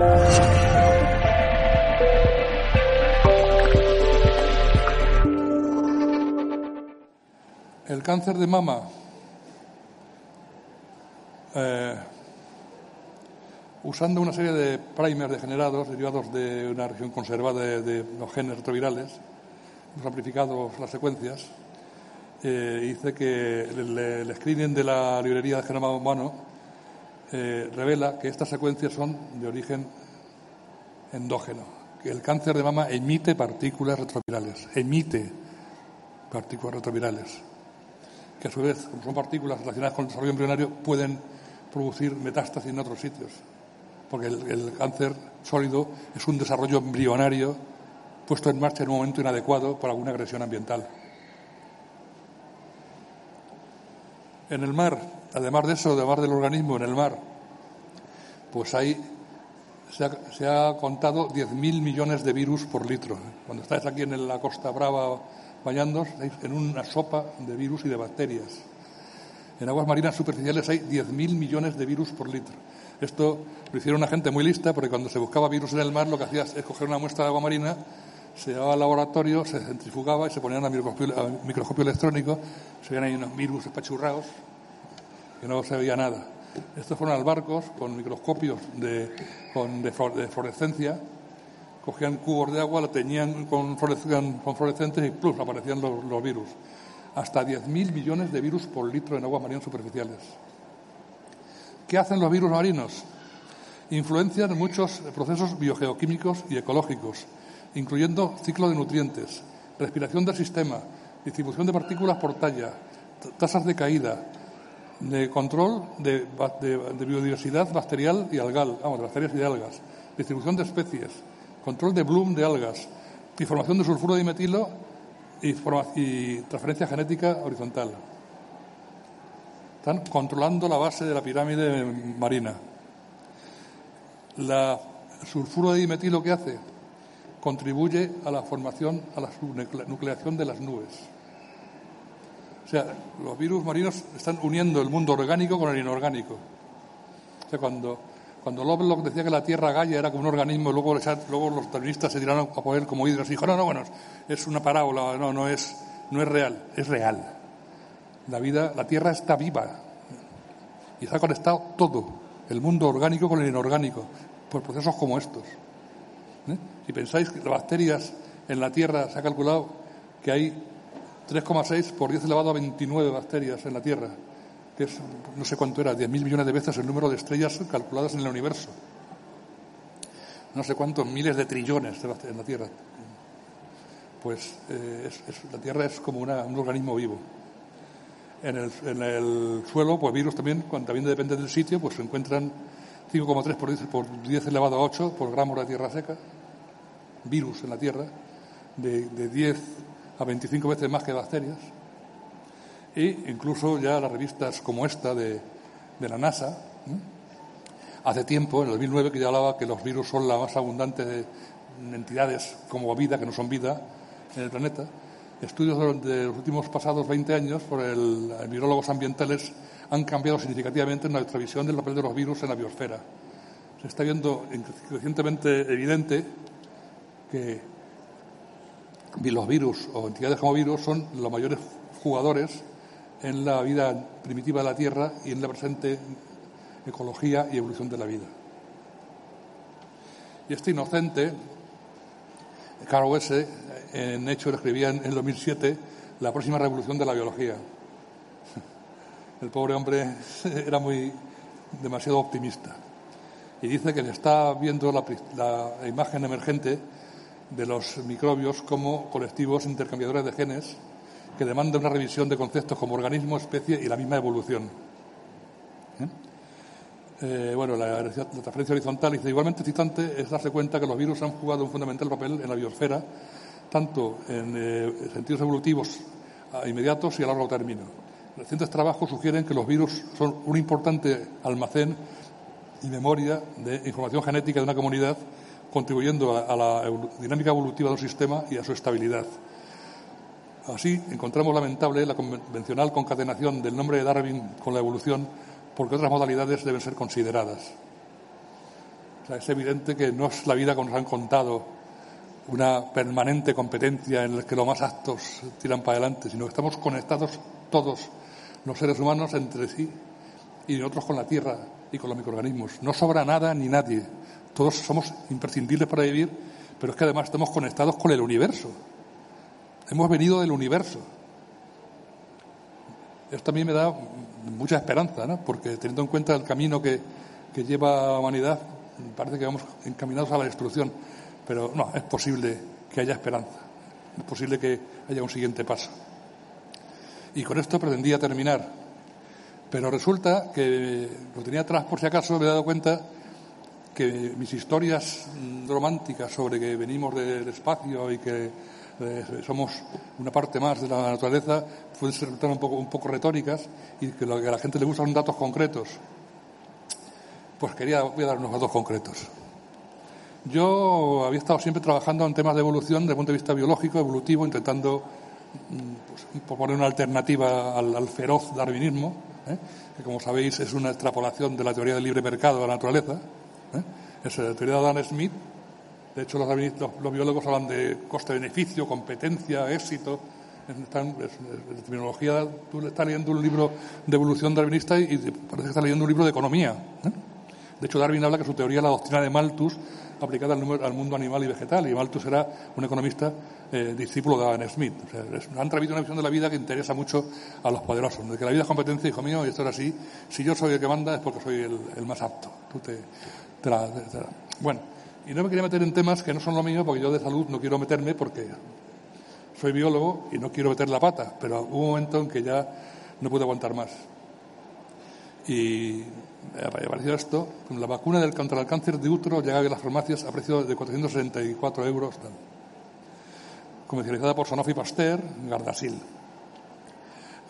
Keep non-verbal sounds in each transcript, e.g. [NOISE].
El cáncer de mama eh, usando una serie de primers degenerados derivados de una región conservada de, los genes retrovirales, hemos amplificado las secuencias, eh, dice que el, screening de la librería de genoma humano eh, revela que estas secuencias son de origen endógeno, el cáncer de mama emite partículas retrovirales, emite partículas retrovirales, que a su vez, como son partículas relacionadas con el desarrollo embrionario, pueden producir metástasis en otros sitios porque el, cáncer sólido es un desarrollo embrionario puesto en marcha en un momento inadecuado por alguna agresión ambiental. En el mar, además de eso, además del organismo en el mar, pues hay, se ha, se ha contado 10.000 millones de virus por litro. Cuando estáis aquí en la Costa Brava bañando, estáis en una sopa de virus y de bacterias. En aguas marinas superficiales hay 10.000 millones de virus por litro. Esto lo hicieron una gente muy lista porque cuando se buscaba virus en el mar lo que hacía es coger una muestra de agua marina, se llevaba al laboratorio, se centrifugaba y se ponían a microscopio, electrónico, se veían ahí unos virus espachurrados que no se veía nada. Estos fueron al barcos con microscopios de, con, fluorescencia, cogían cubos de agua, lo teñían con, fluorescentes y plus aparecían los, los virus. Hasta 10.000 millones de virus por litro en aguas marinas superficiales. ¿Qué hacen los virus marinos? Influencian muchos procesos biogeoquímicos y ecológicos, incluyendo ciclo de nutrientes, respiración del sistema, distribución de partículas por talla, tasas de caída, de control de, biodiversidad bacterial y algal, vamos, de bacterias y de algas, distribución de especies, control de bloom de algas, información de sulfuro de dimetilo y transferencia genética horizontal. Están controlando la base de la pirámide marina. La sulfuro de dimetilo que hace contribuye a la formación, a la nucleación de las nubes. O sea, los virus marinos están uniendo el mundo orgánico con el inorgánico. O sea, cuando, cuando decía que la Tierra Gaia era como un organismo, luego, luego los darwinistas se tiraron a poner como hidros y dijo, no, no, bueno, es una parábola, no, no es, no es real, es real. La vida, la Tierra está viva y está conectado todo, el mundo orgánico con el inorgánico, por procesos como estos. ¿eh? Si pensáis que las bacterias en la Tierra se ha calculado que hay 3,6 por 10 elevado a 29 bacterias en la Tierra, que es, no sé cuánto era, 10.000 millones de veces el número de estrellas calculadas en el universo. No sé cuántos miles de trillones en la Tierra. Pues eh, la Tierra es como un organismo vivo. En el, suelo, pues virus también, cuando también depende del sitio, pues se encuentran 5,3 por 10, por 10 elevado a 8 por gramo de tierra seca, virus en la tierra, de, 10 a 25 veces más que bacterias. E incluso ya las revistas como esta de, la NASA, hace tiempo, en el 2009, que ya hablaba que los virus son la más abundante de entidades como vida, que no son vida, en el planeta estudios de los últimos pasados 20 años por el, virólogos ambientales han cambiado significativamente nuestra visión del papel de los virus en la biosfera. Se está viendo crecientemente evidente que los virus o entidades como virus son los mayores jugadores en la vida primitiva de la Tierra y en la presente ecología y evolución de la vida. Y este inocente, Carl S., en hecho escribía en el 2007 la próxima revolución de la biología. [LAUGHS] El pobre hombre [LAUGHS] era muy demasiado optimista y dice que le está viendo la imagen emergente de los microbios como colectivos intercambiadores de genes que demandan una revisión de conceptos como organismo, especie y la misma evolución. ¿Eh? Eh, bueno, la, la, transferencia horizontal dice igualmente excitante es darse cuenta que los virus han jugado un fundamental papel en la biosfera tanto en eh, sentidos evolutivos inmediatos y a largo término. Recientes trabajos sugieren que los virus son un importante almacén y memoria de información genética de una comunidad, contribuyendo a, la dinámica evolutiva de un sistema y a su estabilidad. Así, encontramos lamentable la convencional concatenación del nombre de Darwin con la evolución, porque otras modalidades deben ser consideradas. es evidente que no es la vida como nos han contado, una permanente competencia en la que los más actos tiran para adelante, sino que estamos conectados todos los seres humanos entre sí y nosotros con la Tierra y con los microorganismos. No sobra nada ni nadie. Todos somos imprescindibles para vivir, pero es que además estamos conectados con el universo. Hemos venido del universo. Esto a mí me da mucha esperanza, ¿no? porque teniendo en cuenta el camino que, que lleva la humanidad, parece que vamos encaminados a la destrucción. Pero no, es posible que haya esperanza. Es posible que haya un siguiente paso. Y con esto pretendía terminar. Pero resulta que lo tenía atrás por si acaso, me he dado cuenta que mis historias románticas sobre que venimos del espacio y que eh, somos una parte más de la naturaleza pueden ser un poco, un poco retóricas y que lo que a la gente le gusta son datos concretos. Pues quería, voy a dar unos datos concretos. Yo había estado siempre trabajando en temas de evolución desde el punto de vista biológico, evolutivo, intentando pues, proponer una alternativa al, feroz darwinismo, ¿eh? que como sabéis es una extrapolación de la teoría del libre mercado de la naturaleza. ¿Eh? Es la teoría de Adam Smith. De hecho, los, los, biólogos hablan de coste-beneficio, competencia, éxito. En, terminología, tú estás leyendo un libro de evolución darwinista y, parece que estás leyendo un libro de economía. ¿eh? De hecho, Darwin habla que su teoría es la doctrina de Malthus aplicada al, mundo animal y vegetal, y Malthus era un economista eh, discípulo de Adam Smith. O sea, han traído una visión de la vida que interesa mucho a los poderosos, de que la vida es competencia, hijo mío, y esto es así. Si yo soy el que manda es porque soy el, más apto. Tú te, Bueno, y no me quería meter en temas que no son lo mío, porque yo de salud no quiero meterme porque soy biólogo y no quiero meter la pata, pero hubo un momento en que ya no pude aguantar más. Y apareció esto, la vacuna del, contra el cáncer de útero llega a las farmacias a precio de 464 euros, comercializada por Sanofi Pasteur, Gardasil,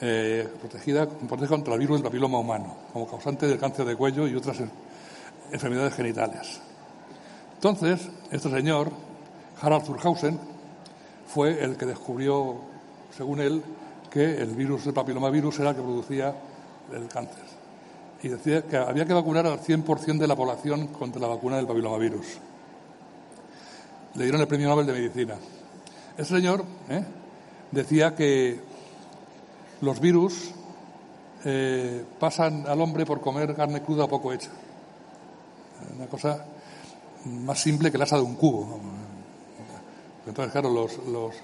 eh, protegida protege contra el virus del papiloma humano, como causante del cáncer de cuello y otras enfermedades genitales. Entonces, este señor, Harald Zurhausen, fue el que descubrió, según él, que el virus del papilomavirus era el que producía el cáncer y decía que había que vacunar al 100% de la población contra la vacuna del papilomavirus. Le dieron el premio Nobel de Medicina. Ese señor ¿eh? decía que los virus eh, pasan al hombre por comer carne cruda poco hecha. Una cosa más simple que la asa de un cubo. Entonces, claro, los, los,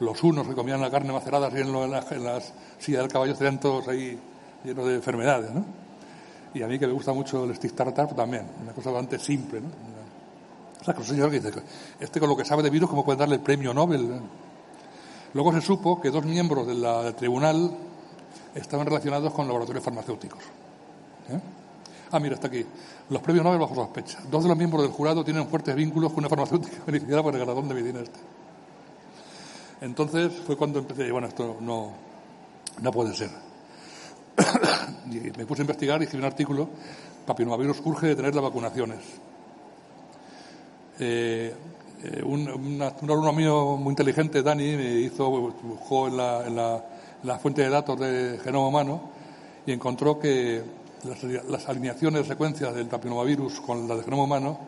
los unos que comían la carne macerada en, las, en las sillas del caballo estarían todos ahí llenos de enfermedades, ¿no? Y a mí que me gusta mucho el stick tartar también, una cosa bastante simple, ¿no? O sea, que el señor que dice, este con lo que sabe de virus, ¿cómo puede darle el premio Nobel? Luego se supo que dos miembros del tribunal estaban relacionados con laboratorios farmacéuticos. ¿eh? Ah, mira, está aquí. Los premios Nobel bajo sospecha. Dos de los miembros del jurado tienen fuertes vínculos con una farmacéutica [LAUGHS] beneficiada por el galardón de medicina este. Entonces fue cuando empecé, bueno, esto no, no puede ser. [COUGHS] y me puse a investigar y escribí un artículo, papinomavirus urge de tener las vacunaciones. Eh, eh, un, alumno mío muy inteligente, Dani, me hizo, buscó en la, fuente de datos de genoma humano y encontró que las, alineaciones de secuencias del papinomavirus con las de genoma humano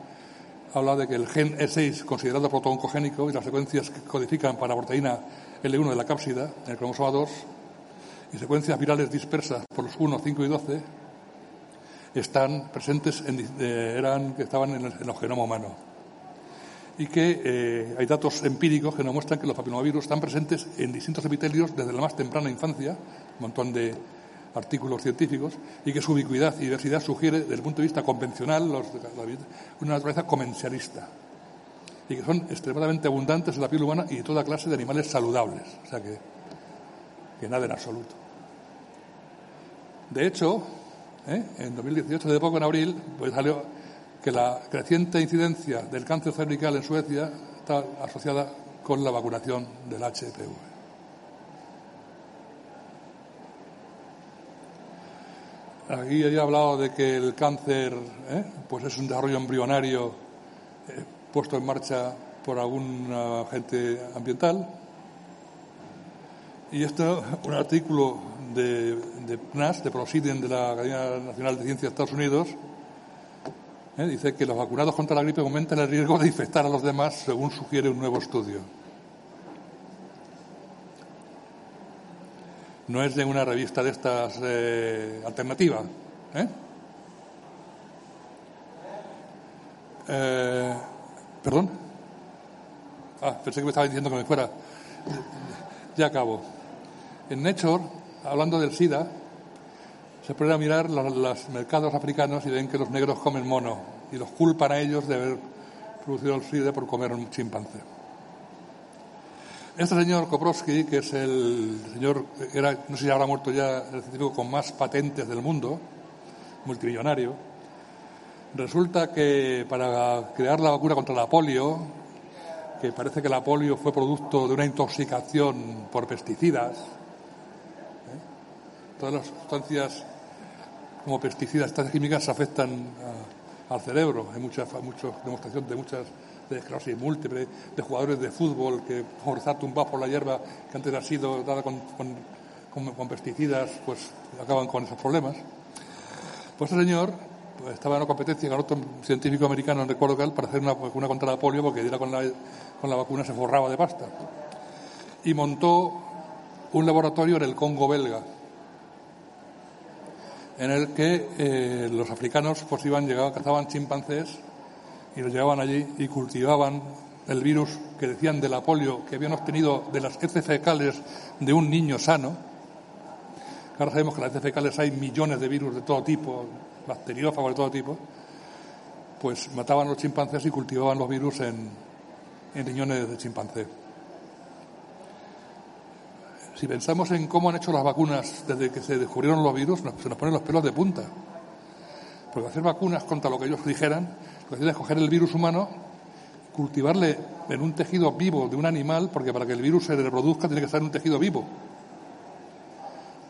habla de que el gen E6, considerado proto-oncogénico, y las secuencias que codifican para proteína L1 de la cápsida, en el cromosoma 2, y secuencias virales dispersas por los 1, 5 y 12 están presentes, en, eh, eran, estaban en el, genoma humano. Y que eh, hay datos empíricos que nos muestran que los papilomavirus están presentes en distintos epitelios desde la más temprana infancia, un montón de artículos científicos, y que su ubicuidad y diversidad sugiere, desde el punto de vista convencional, una naturaleza comencialista y que son extremadamente abundantes en la piel humana y toda clase de animales saludables. O sea que que nada en absoluto. De hecho, ¿eh? en 2018, de poco en abril, pues salió que la creciente incidencia del cáncer cervical en Suecia está asociada con la vacunación del HPV. Aquí he hablado de que el cáncer ¿eh? pues es un desarrollo embrionario eh, puesto en marcha por algún agente ambiental, y esto, un artículo de, de PNAS, de de la Academia Nacional de Ciencias de Estados Unidos, ¿eh? Dice que los vacunados contra la gripe aumentan el riesgo de infectar a los demás, según sugiere un nuevo estudio. No es de una revista de estas eh, alternativa. ¿eh? ¿Perdón? Ah, pensé que me estaba diciendo que me fuera. Ya acabo. En Nature, hablando del SIDA, se pueden a mirar los, mercados africanos y ven que los negros comen mono y los culpan a ellos de haber producido el SIDA por comer un chimpancé. Este señor Koprowski, que es el señor, era, no sé si habrá muerto ya, el científico con más patentes del mundo, multimillonario, resulta que para crear la vacuna contra la polio, que parece que la polio fue producto de una intoxicación por pesticidas, ¿eh? todas las sustancias como pesticidas, estas químicas afectan al cerebro. Hay mucha, mucha demostración de muchas de esclerosis múltiple, de jugadores de fútbol que por estar tumbados por la hierba que antes ha sido dada con, con, pesticidas, pues acaban con esos problemas. Pues este señor pues, estaba en una competencia con otro científico americano, no recuerdo él, para hacer una vacuna contra la polio, porque con la, con la vacuna se forraba de pasta. Y montó un laboratorio en el Congo belga en el que eh, los africanos pues iban, llegaban, cazaban chimpancés y los llevaban allí y cultivaban el virus que decían de la polio que habían obtenido de las heces fecales de un niño sano. Ahora sabemos que en las heces fecales hay millones de virus de todo tipo, bacteriófagos de todo tipo. Pues mataban los chimpancés y cultivaban los virus en, en riñones de chimpancé. Si pensamos en cómo han hecho las vacunas desde que se descubrieron los virus, se nos ponen los pelos de punta. Porque hacer vacunas contra lo que ellos dijeran, lo que hacían es coger el virus humano, cultivarle en un tejido vivo de un animal, porque para que el virus se reproduzca tiene que estar en un tejido vivo.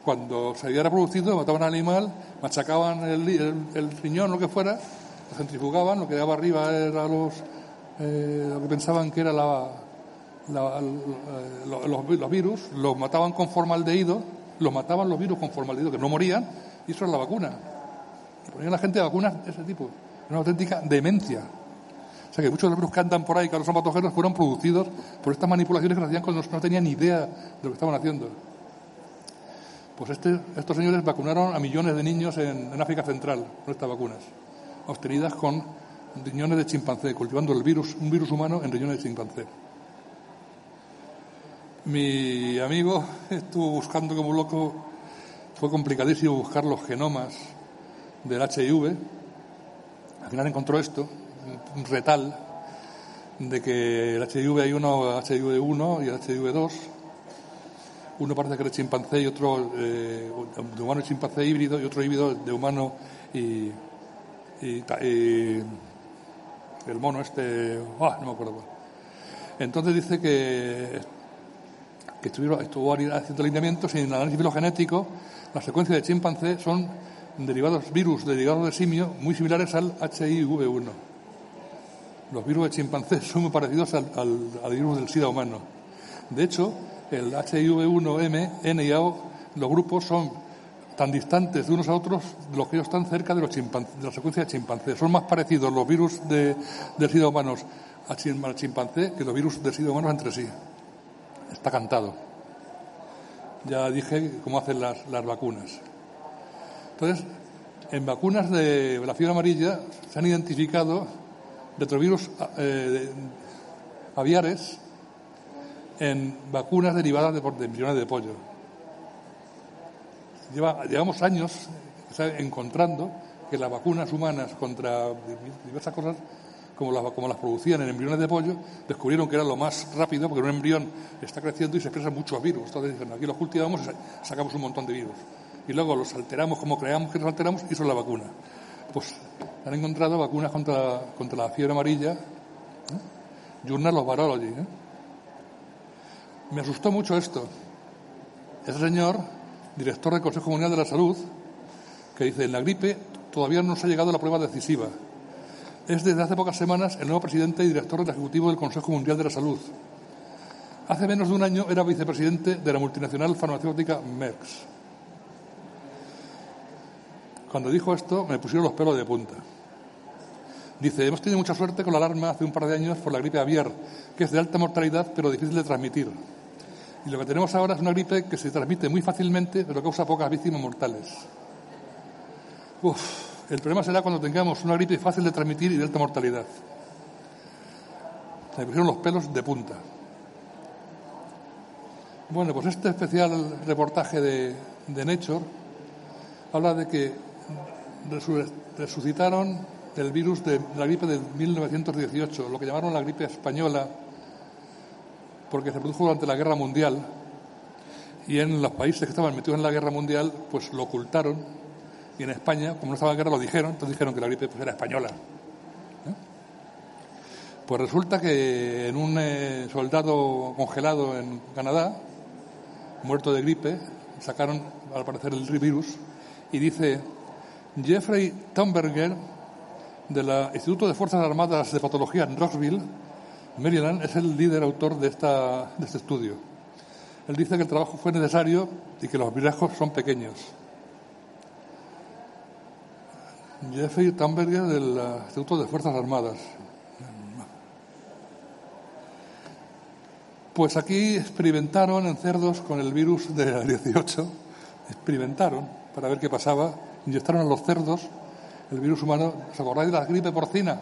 Cuando se había reproducido, mataban al animal, machacaban el, el, riñón, lo que fuera, lo centrifugaban, lo que daba arriba era los, eh, lo que pensaban que era la, los, virus, los mataban con formaldehído, los mataban los virus con formaldehído, que no morían, y eso es la vacuna. Ponían la gente vacunas de ese tipo. Una auténtica demencia. O sea que muchos de los virus que andan por ahí, que ahora son patógenos, fueron producidos por estas manipulaciones que hacían cuando no tenían ni idea de lo que estaban haciendo. Pues este, estos señores vacunaron a millones de niños en, en África Central con estas vacunas, obtenidas con riñones de chimpancé, cultivando el virus, un virus humano en riñones de chimpancé. Mi amigo estuvo buscando como loco, fue complicadísimo buscar los genomas del HIV. Al final encontró esto, un retal de que el HIV hay uno HIV1 y el HIV2. Uno parece que era chimpancé y otro eh, de humano y chimpancé híbrido y otro híbrido de humano y, el mono este, ah, no me acuerdo. Entonces dice que que estuvo haciendo alineamientos y en el análisis filogenético las secuencias de chimpancé son derivados virus derivados de simio muy similares al HIV1. Los virus de chimpancé son muy parecidos al, virus del SIDA humano. De hecho, el HIV1M, N y A, los grupos son tan distantes de unos a otros de los que ellos están cerca de, los de la secuencia de chimpancé. Son más parecidos los virus de, del SIDA humanos al chimpancé que los virus del SIDA humanos entre sí está cantado. Ya dije cómo hacen las, las vacunas. Entonces, en vacunas de la fiebre amarilla se han identificado retrovirus eh, aviares en vacunas derivadas de, de embriones de pollo. llevamos años encontrando que las vacunas humanas contra diversas cosas como las, como las producían en embriones de pollo, descubrieron que era lo más rápido, porque un embrión está creciendo y se expresan muchos virus. Entonces dicen, aquí los cultivamos y sacamos un montón de virus. Y luego los alteramos como creamos que los alteramos y es la vacuna. Pues han encontrado vacunas contra, contra la fiebre amarilla, ¿eh? Journal of Virology. ¿eh? Me asustó mucho esto. Ese señor, director del Consejo Mundial de la Salud, que dice, en la gripe todavía no se ha llegado a la prueba decisiva es desde hace pocas semanas el nuevo presidente y director del Ejecutivo del Consejo Mundial de la Salud. Hace menos de un año era vicepresidente de la multinacional farmacéutica Merck. Cuando dijo esto me pusieron los pelos de punta. Dice, hemos tenido mucha suerte con la alarma hace un par de años por la gripe aviar, que es de alta mortalidad pero difícil de transmitir. Y lo que tenemos ahora es una gripe que se transmite muy fácilmente, pero causa pocas víctimas mortales. Uf, el problema será cuando tengamos una gripe fácil de transmitir y de alta mortalidad. Me pusieron los pelos de punta. Bueno, pues este especial reportaje de, de Nature habla de que resucitaron el virus de la gripe de 1918, lo que llamaron la gripe española, porque se produjo durante la Guerra Mundial y en los países que estaban metidos en la Guerra Mundial, pues lo ocultaron y en España, como no estaba en guerra, lo dijeron, entonces dijeron que la gripe pues, era española. ¿eh? Pues resulta que en un eh, soldado congelado en Canadá, muerto de gripe, sacaron al parecer el virus y dice Jeffrey Thunberger del Instituto de Fuerzas Armadas de Patología en Rockville, Maryland, es el líder autor de, esta, de este estudio. Él dice que el trabajo fue necesario y que los viejos son pequeños. Jeffrey Thunberger del Instituto de Fuerzas Armadas. Pues aquí experimentaron en cerdos con el virus del 18, experimentaron para ver qué pasaba, inyectaron a los cerdos el virus humano. ¿Os acordáis de la gripe porcina?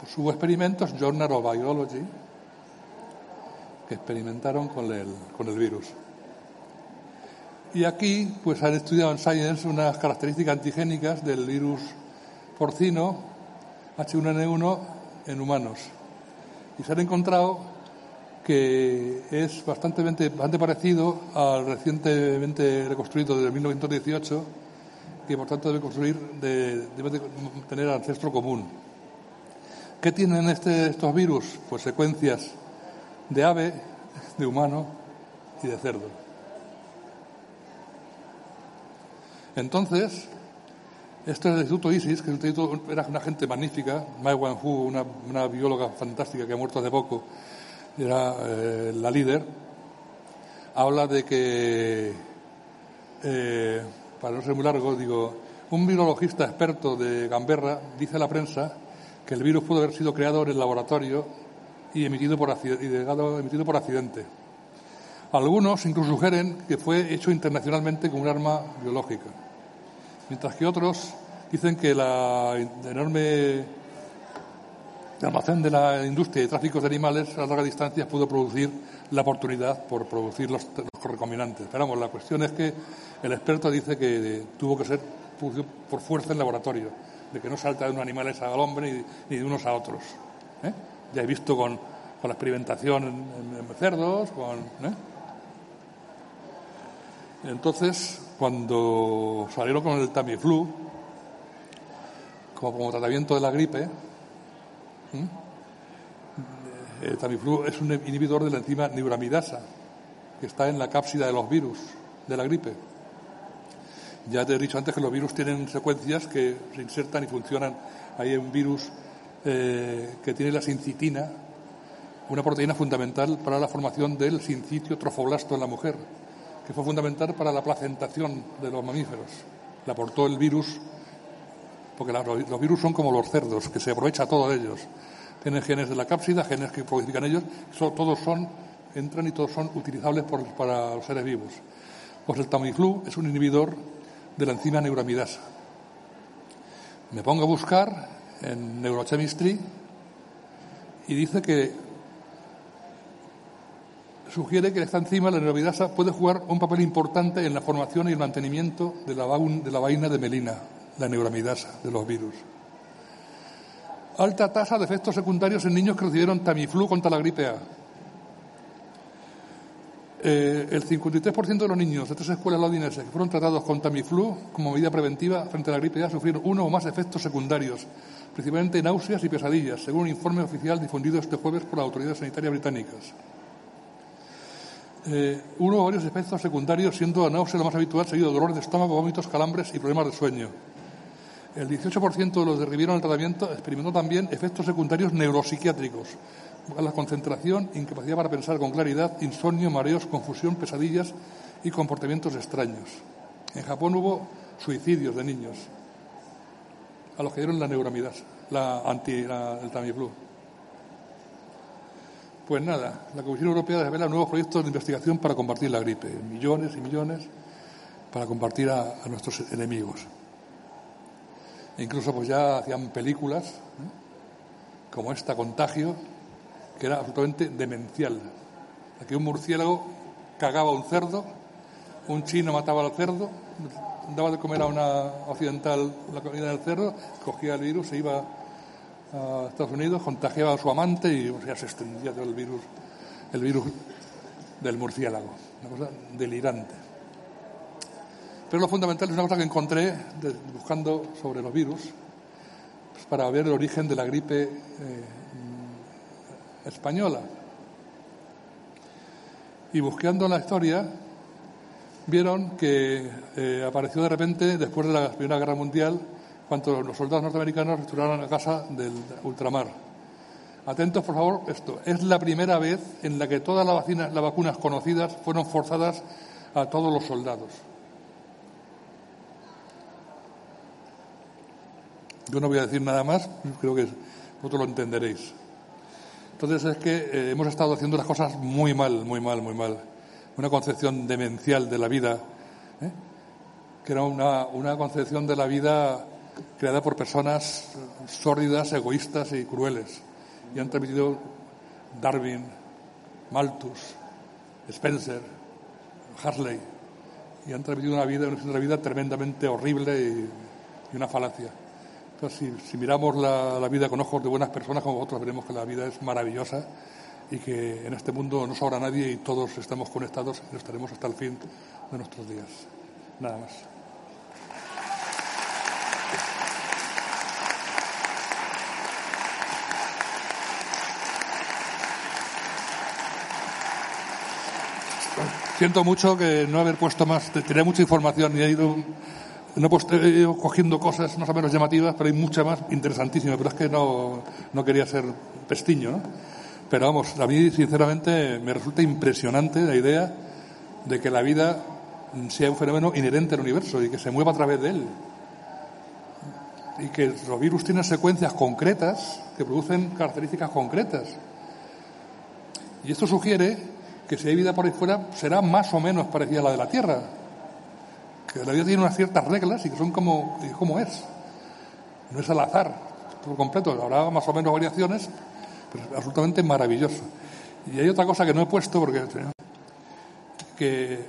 Pues hubo experimentos, Journal of Biology, que experimentaron con el, con el virus. Y aquí, pues han estudiado en Science unas características antigénicas del virus porcino H1N1 en humanos. Y se han encontrado que es bastante, parecido al recientemente reconstruido de 1918 que por tanto debe construir, de, tener ancestro común. ¿Qué tienen este, estos virus? Pues secuencias de ave, de humano y de cerdo. Entonces, este es el Instituto ISIS, que era una gente magnífica, Mai Wanhu, una, una bióloga fantástica que ha muerto hace poco, era eh, la líder, habla de que eh, para no ser muy largo, digo, un virologista experto de Gamberra dice a la prensa que el virus pudo haber sido creado en el laboratorio y emitido por, y emitido por accidente. Algunos incluso sugieren que fue hecho internacionalmente con un arma biológica, mientras que otros dicen que la enorme almacén de la industria de tráficos de animales a larga distancia pudo producir la oportunidad por producir los, los recombinantes. Pero la cuestión es que el experto dice que tuvo que ser por fuerza en laboratorio, de que no salta de unos animales al hombre ni, de unos a otros. ¿eh? Ya he visto con, la experimentación en, cerdos, con. ¿eh? Entonces, cuando salieron con el Tamiflu, como tratamiento de la gripe, el Tamiflu es un inhibidor de la enzima neuramidasa, que está en la cápsida de los virus de la gripe. Ya te he dicho antes que los virus tienen secuencias que se insertan y funcionan. Hay un virus eh, que tiene la sincitina, una proteína fundamental para la formación del sincitio trofoblasto en la mujer, que fue fundamental para la placentación de los mamíferos. La aportó el virus, porque los virus son como los cerdos, que se aprovecha todo de ellos. Tienen genes de la cápsida, genes que modifican ellos, todos son, entran y todos son utilizables para los seres vivos. Pues el Tamiflu es un inhibidor de la enzima neuramidasa. Me pongo a buscar en Neurochemistry y dice que sugiere que esta enzima, la neuramidasa, puede jugar un papel importante en la formación y el mantenimiento de la vaina de melina, la neuramidasa de los virus. Alta tasa de efectos secundarios en niños que recibieron Tamiflu contra la gripe A eh, el 53% de los niños de tres escuelas londinenses que fueron tratados con Tamiflu como medida preventiva frente a la gripe A sufrieron uno o más efectos secundarios, principalmente náuseas y pesadillas, según un informe oficial difundido este jueves por las autoridades sanitarias británicas. Eh, uno o varios efectos secundarios, siendo la náusea lo más habitual, seguido de dolores de estómago, vómitos, calambres y problemas de sueño. El 18% de los que recibieron el tratamiento experimentó también efectos secundarios neuropsiquiátricos, la concentración, incapacidad para pensar con claridad, insomnio, mareos, confusión, pesadillas y comportamientos extraños. En Japón hubo suicidios de niños. a los que dieron la neuramidasa, la anti, el Tamiflu. Pues nada, la Comisión Europea desvela nuevos proyectos de investigación para combatir la gripe, millones y millones para compartir a, nuestros enemigos. E incluso pues ya hacían películas como esta, Contagio, que era absolutamente demencial. Aquí un murciélago cagaba a un cerdo, un chino mataba al cerdo, daba de comer a una occidental la comida del cerdo, cogía el virus, se iba a Estados Unidos, contagiaba a su amante y ya se extendía todo el virus, el virus del murciélago. Una cosa delirante. Pero lo fundamental es una cosa que encontré buscando sobre los virus pues, para ver el origen de la gripe eh, española. Y buscando la historia, vieron que eh, apareció de repente, después de la Primera Guerra Mundial, cuando los soldados norteamericanos restauraron la casa del ultramar. Atentos, por favor, esto. Es la primera vez en la que todas las vacunas conocidas fueron forzadas a todos los soldados. Yo no voy a decir nada más, creo que vosotros lo entenderéis. Entonces es que eh, hemos estado haciendo las cosas muy mal, muy mal, muy mal. Una concepción demencial de la vida, ¿eh? que era una, concepción de la vida creada por personas sórdidas, egoístas y crueles. Y han transmitido Darwin, Malthus, Spencer, Harley. Y han transmitido una vida, una vida tremendamente horrible y, una falacia. Entonces, si, miramos la, la, vida con ojos de buenas personas como vosotros, veremos que la vida es maravillosa y que en este mundo no sobra nadie y todos estamos conectados y estaremos hasta el fin de nuestros días. Nada más. Siento mucho que no haber puesto más, tenía mucha información y he ido, no he ido cogiendo cosas más o menos llamativas, pero hay mucha más interesantísima, pero es que no, no quería ser pestiño, ¿no? Pero vamos, a mí sinceramente me resulta impresionante la idea de que la vida sea un fenómeno inherente al universo y que se mueva a través de él. Y que los virus tienen secuencias concretas que producen características concretas. Y esto sugiere que si hay vida por ahí fuera será más o menos parecida a la de la Tierra. Que la vida tiene unas ciertas reglas y que son como, como es. No es al azar, por completo. Habrá más o menos variaciones, pero es absolutamente maravilloso. Y hay otra cosa que no he puesto porque que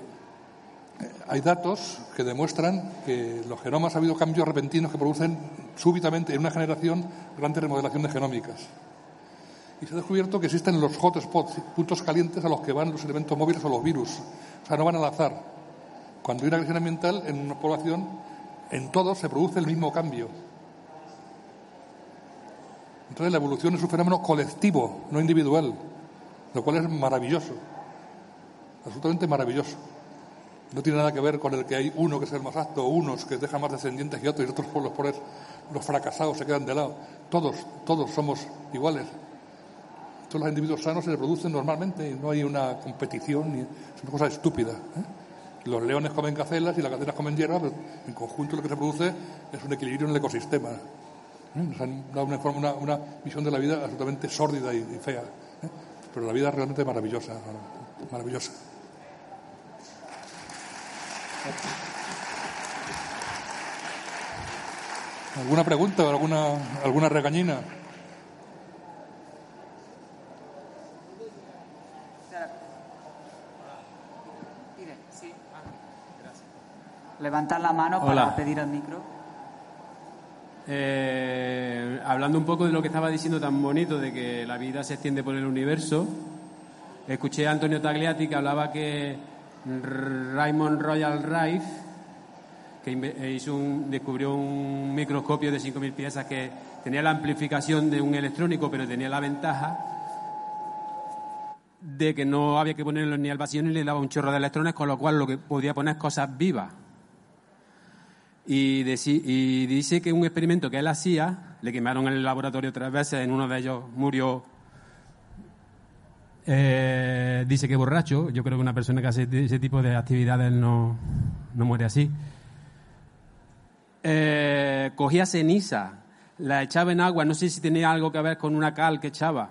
hay datos que demuestran que los genomas ha habido cambios repentinos que producen súbitamente en una generación grandes remodelaciones genómicas y se ha descubierto que existen los hotspots, puntos calientes a los que van los elementos móviles o los virus. O sea, no van al azar. Cuando hay una agresión ambiental en una población, en todos se produce el mismo cambio. Entonces la evolución es un fenómeno colectivo, no individual, lo cual es maravilloso, absolutamente maravilloso. No tiene nada que ver con el que hay uno que es el más apto, unos que dejan más descendientes que otros y otros por los, por los fracasados se quedan de lado. Todos, todos somos iguales. Todos los individuos sanos se reproducen normalmente y no hay una competición, es una cosa estúpida. ¿eh? Los leones comen cacelas y las cacelas comen hierba, pero en conjunto lo que se produce es un equilibrio en el ecosistema. ¿eh? Nos han dado una, una, visión de la vida absolutamente sórdida y, fea. ¿eh? Pero la vida es realmente maravillosa, maravillosa. ¿Alguna pregunta alguna, alguna regañina? Levantar la mano para pedir al micro. Eh, hablando un poco de lo que estaba diciendo tan bonito de que la vida se extiende por el universo, escuché a Antonio Tagliati que hablaba que Raymond Royal Rife, que eh, hizo un, descubrió un microscopio de 5.000 piezas que tenía la amplificación de un electrónico, pero tenía la ventaja de que no había que ponerlo ni al vacío ni le daba un chorro de electrones, con lo cual lo que podía poner cosas vivas. Y, dice que un experimento que él hacía, le quemaron en el laboratorio tres veces, en uno de ellos murió. Eh, dice que borracho, yo creo que una persona que hace ese tipo de actividades no, no muere así. eh, cogía ceniza, la echaba en agua, no sé si tenía algo que ver con una cal que echaba,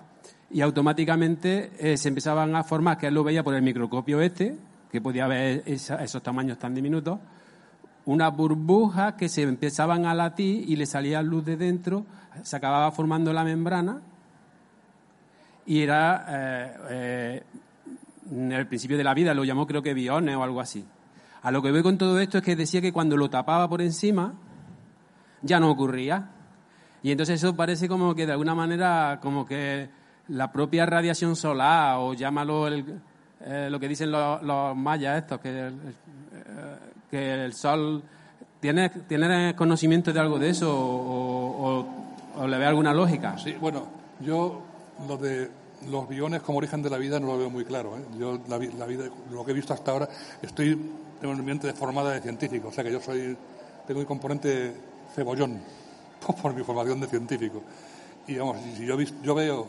y automáticamente eh, se empezaban a formar, que él lo veía por el microscopio este, que podía ver esos tamaños tan diminutos, unas burbujas que se empezaban a latir y le salía luz de dentro, se acababa formando la membrana y era eh, en el principio de la vida, lo llamó creo que biones o algo así. A lo que veo con todo esto es que decía que cuando lo tapaba por encima ya no ocurría. Y entonces eso parece como que de alguna manera como que la propia radiación solar o llámalo eh, lo que dicen los, mayas estos, que, el, eh, que el sol... ¿Tienes, ¿Tienes conocimiento de algo de eso o, le ve alguna lógica? Sí, bueno, yo lo de los biones como origen de la vida no lo veo muy claro. ¿eh? Yo la, vida, lo que he visto hasta ahora, estoy tengo mi mente formada de científico, o sea que yo soy tengo un componente cebollón [LAUGHS] por mi formación de científico. Y vamos, si yo, yo veo,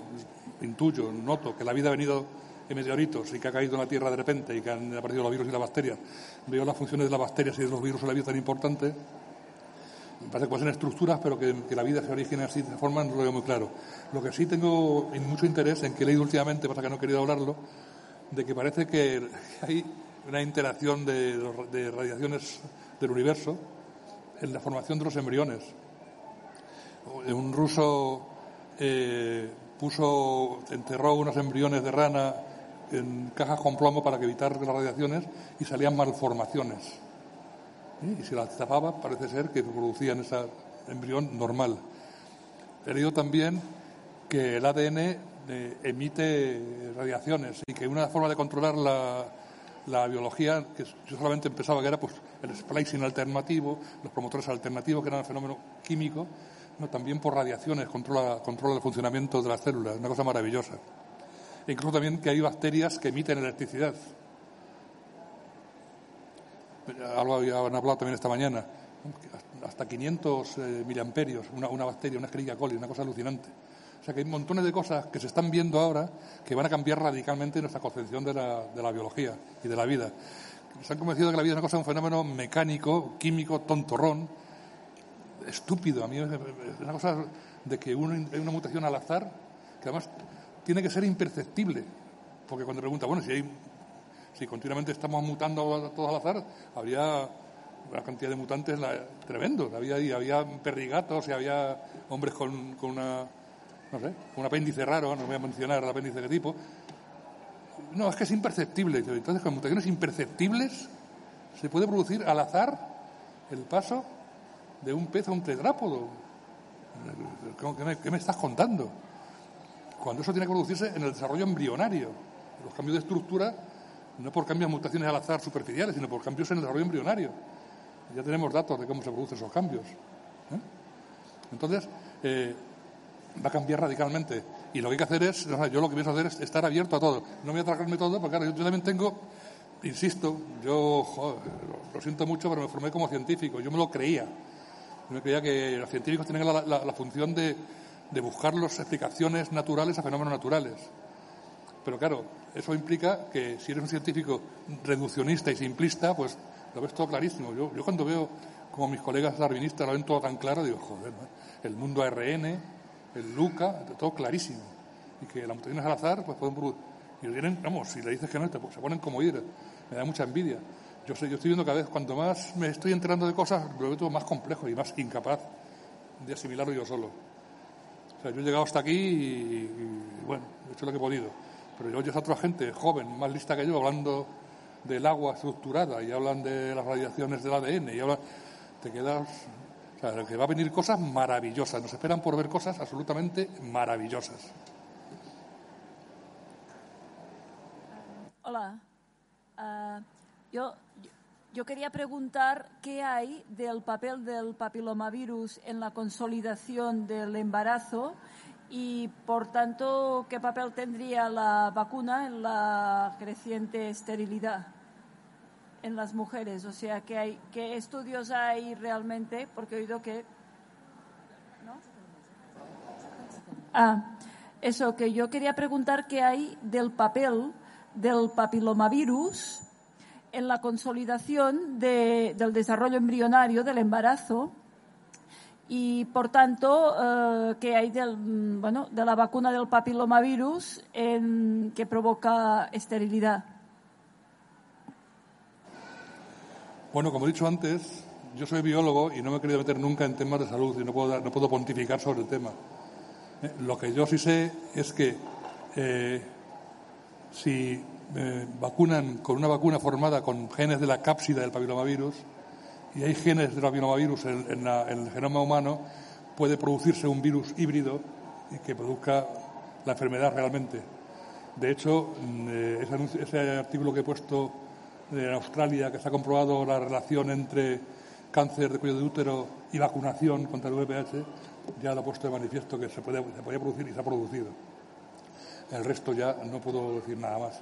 intuyo, noto que la vida ha venido en meteoritos y que ha caído en la Tierra de repente y que han aparecido los virus y las bacterias, veo las funciones de las bacterias y de los virus en la vida tan importantes me parece que pueden ser estructuras, pero que, la vida se origina así, de forma, no lo veo muy claro. Lo que sí tengo mucho interés en que he leído últimamente, pasa que no he querido hablarlo, de que parece que [LAUGHS] hay una interacción de, radiaciones del universo en la formación de los embriones. Un ruso eh, puso, enterró unos embriones de rana en cajas con plomo para evitar las radiaciones y salían malformaciones y si la tapaba, parece ser que producían ese embrión normal. He leído también que el ADN eh, emite radiaciones y que una forma de controlar la, biología, que yo solamente pensaba que era pues, el splicing alternativo, los promotores alternativos, que eran el fenómeno químico, no, también por radiaciones controla, controla el funcionamiento de las células, una cosa maravillosa. Incluso también que hay bacterias que emiten electricidad algo habían hablado también esta mañana, hasta 500 eh, miliamperios, una, una, bacteria, una Escherichia coli, una cosa alucinante. O sea que hay montones de cosas que se están viendo ahora que van a cambiar radicalmente nuestra concepción de la, de la biología y de la vida. Se han convencido de que la vida es una cosa, un fenómeno mecánico, químico, tontorrón, estúpido. A mí es una cosa de que uno, hay una mutación al azar que además tiene que ser imperceptible. Porque cuando pregunta, bueno, si hay si continuamente estamos mutando todos al azar, habría una cantidad de mutantes tremendo. Había, había perrigatos y había hombres con, con una, no sé, con un apéndice raro, no voy a mencionar el apéndice de qué tipo. No, es que es imperceptible. Entonces, con mutaciones imperceptibles se puede producir al azar el paso de un pez a un tetrápodo. ¿Qué me, qué me estás contando? Cuando eso tiene que producirse en el desarrollo embrionario. Los cambios de estructura no por cambios, mutaciones al azar superficiales, sino por cambios en el desarrollo embrionario. Ya tenemos datos de cómo se producen esos cambios. ¿eh? Entonces, eh, va a cambiar radicalmente. Y lo que hay que hacer es, yo lo que pienso hacer es estar abierto a todo. No voy a tragarme todo, porque claro, yo, también tengo, insisto, yo lo, siento mucho, pero me formé como científico. Yo me lo creía. Yo me creía que los científicos tienen la, función de, de buscar las explicaciones naturales a fenómenos naturales. Pero claro, eso implica que si eres un científico reduccionista y simplista, pues lo ves todo clarísimo. Yo, yo cuando veo como mis colegas darwinistas lo ven todo tan claro, digo, joder, el mundo ARN, el LUCA, todo clarísimo. Y que las mutaciones al azar, pues pueden producir. Y vienen, vamos, si le dices que no, pues se ponen como ir. Me da mucha envidia. Yo, sé, yo estoy viendo cada vez, cuanto más me estoy enterando de cosas, lo veo todo más complejo y más incapaz de asimilarlo yo solo. Yo he llegado hasta aquí y bueno, he hecho lo que he podido. Pero oyes a otra gente joven, más lista que yo, hablando del agua estructurada y hablan de las radiaciones del ADN y hablan, te quedas, o sea, que va a venir cosas maravillosas, nos esperan por ver cosas absolutamente maravillosas. Hola, uh, yo, yo quería preguntar qué hay del papel del papilomavirus en la consolidación del embarazo y, por tanto, ¿qué papel tendría la vacuna en la creciente esterilidad en las mujeres? O sea, ¿qué, estudios hay realmente? Porque he oído que... Ah, eso, que yo quería preguntar qué hay del papel del papilomavirus en la consolidación de, del desarrollo embrionario del embarazo y por tanto, eh, ¿qué hay del, mm, bueno, de la vacuna del papilomavirus que provoca esterilidad? Bueno, como he dicho antes, yo soy biólogo y no me he querido meter nunca en temas de salud y no puedo, no puedo pontificar sobre el tema. Eh, lo que yo sí sé es que eh, si eh, vacunan con una vacuna formada con genes de la cápsida del papilomavirus y hay genes del papilomavirus en, el genoma humano, puede producirse un virus híbrido y que produzca la enfermedad realmente. De hecho, mm, ese, artículo que he puesto en Australia, que se ha comprobado la relación entre cáncer de cuello de útero y vacunación contra el VPH, ya lo ha puesto de manifiesto que se, puede, se podía producir y se ha producido. El resto ya no puedo decir nada más.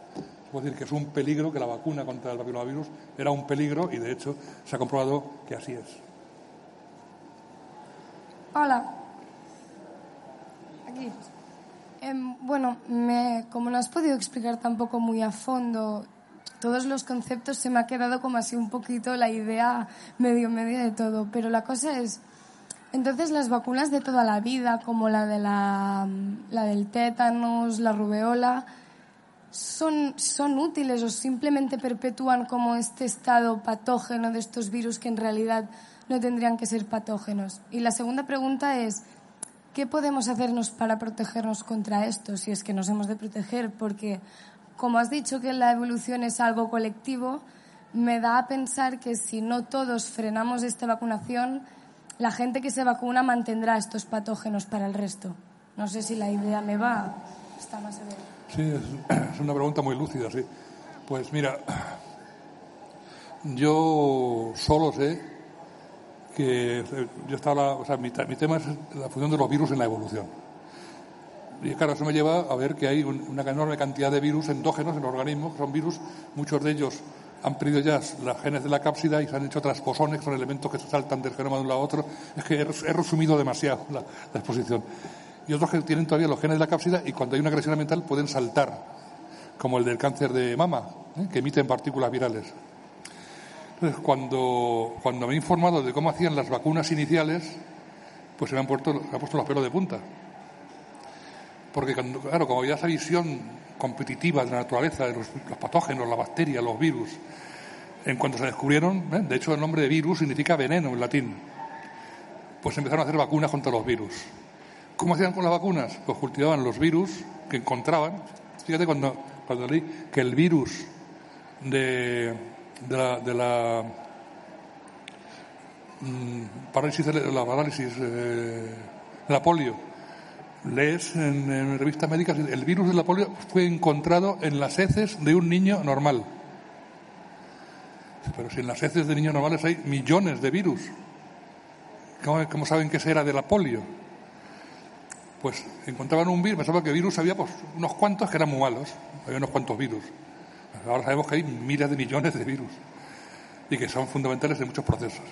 Puedo decir que es un peligro, que la vacuna contra el papilomavirus era un peligro y de hecho se ha comprobado que así es. Hola. Aquí. Em, bueno, me, como no has podido explicar tampoco muy a fondo todos los conceptos, se me ha quedado como así un poquito la idea medio media de todo. Pero la cosa es, entonces las vacunas de toda la vida, como la, de la, del tétanos, la rubeola, son, son útiles o simplemente perpetúan como este estado patógeno de estos virus que en realidad no tendrían que ser patógenos. Y la segunda pregunta es, ¿qué podemos hacernos para protegernos contra esto si es que nos hemos de proteger? Porque, como has dicho que la evolución es algo colectivo, me da a pensar que si no todos frenamos esta vacunación, la gente que se vacuna mantendrá estos patógenos para el resto. No sé si la idea me va. Está más Sí, [CLEARS THROAT] es, una pregunta muy lúcida, sí. Pues mira, yo solo sé que yo estaba, o sea, mi, tema es la función de los virus en la evolución. Y claro, eso me lleva a ver que hay una enorme cantidad de virus endógenos en los organismos, que son virus, muchos de ellos han perdido ya las genes de la cápsida y se han hecho transposones, son elementos que se saltan del genoma de un lado a otro. Es que he, resumido demasiado la, exposición. Y otros que tienen todavía los genes de la cápsida y cuando hay una agresión mental pueden saltar, como el del cáncer de mama, ¿eh? que emiten partículas virales. Entonces, cuando, cuando me he informado de cómo hacían las vacunas iniciales, pues se me han puesto los pelos de punta. Porque, claro, como había esa visión competitiva de la naturaleza, de los, patógenos, la bacteria, los virus, en cuanto se descubrieron, ¿eh? de hecho el nombre de virus significa veneno en latín, pues empezaron a hacer vacunas contra los virus. ¿Cómo hacían con las vacunas? Pues cultivaban los virus que encontraban. Fíjate cuando, cuando leí que el virus de, de la, de la mm, parálisis, la parálisis, eh, la polio, lees en, revistas médicas, el virus de la polio fue encontrado en las heces de un niño normal. Pero si en las heces de niños normales hay millones de virus, ¿cómo, saben que ese era de la polio? Pues encontraban un virus, pensaba que virus había pues, unos cuantos que eran muy malos, había unos cuantos virus. Ahora sabemos que hay miles de millones de virus y que son fundamentales en muchos procesos.